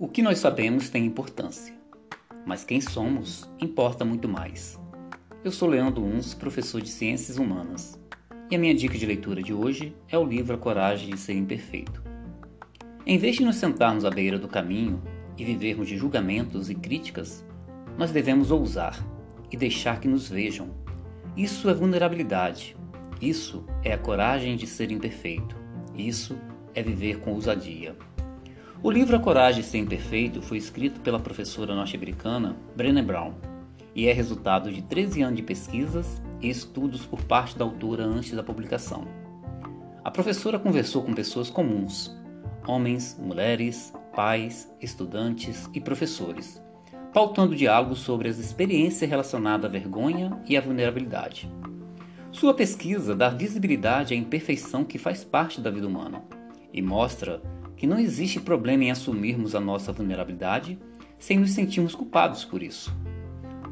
O que nós sabemos tem importância, mas quem somos importa muito mais. Eu sou Leandro Uns, professor de Ciências Humanas, e a minha dica de leitura de hoje é o livro A Coragem de Ser Imperfeito. Em vez de nos sentarmos à beira do caminho e vivermos de julgamentos e críticas, nós devemos ousar e deixar que nos vejam. Isso é vulnerabilidade. Isso é a coragem de ser imperfeito. Isso é viver com ousadia. O livro A Coragem Ser Imperfeito foi escrito pela professora norte-americana Brené Brown e é resultado de 13 anos de pesquisas e estudos por parte da autora antes da publicação. A professora conversou com pessoas comuns, homens, mulheres, pais, estudantes e professores, pautando diálogos sobre as experiências relacionadas à vergonha e à vulnerabilidade. Sua pesquisa dá visibilidade à imperfeição que faz parte da vida humana e mostra que não existe problema em assumirmos a nossa vulnerabilidade sem nos sentirmos culpados por isso.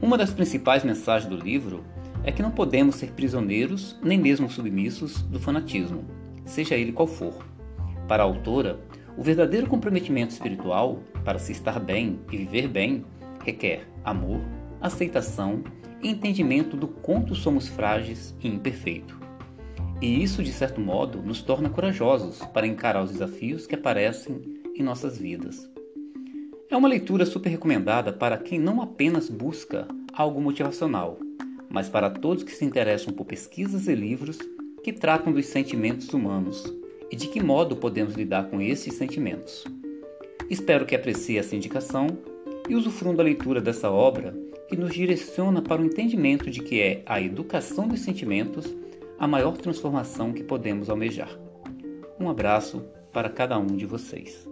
Uma das principais mensagens do livro é que não podemos ser prisioneiros nem mesmo submissos do fanatismo, seja ele qual for. Para a autora, o verdadeiro comprometimento espiritual para se estar bem e viver bem requer amor, aceitação e entendimento do quanto somos frágeis e imperfeitos. E isso, de certo modo, nos torna corajosos para encarar os desafios que aparecem em nossas vidas. É uma leitura super recomendada para quem não apenas busca algo motivacional, mas para todos que se interessam por pesquisas e livros que tratam dos sentimentos humanos e de que modo podemos lidar com esses sentimentos. Espero que aprecie essa indicação e usufruam da leitura dessa obra que nos direciona para o entendimento de que é a educação dos sentimentos a maior transformação que podemos almejar. Um abraço para cada um de vocês.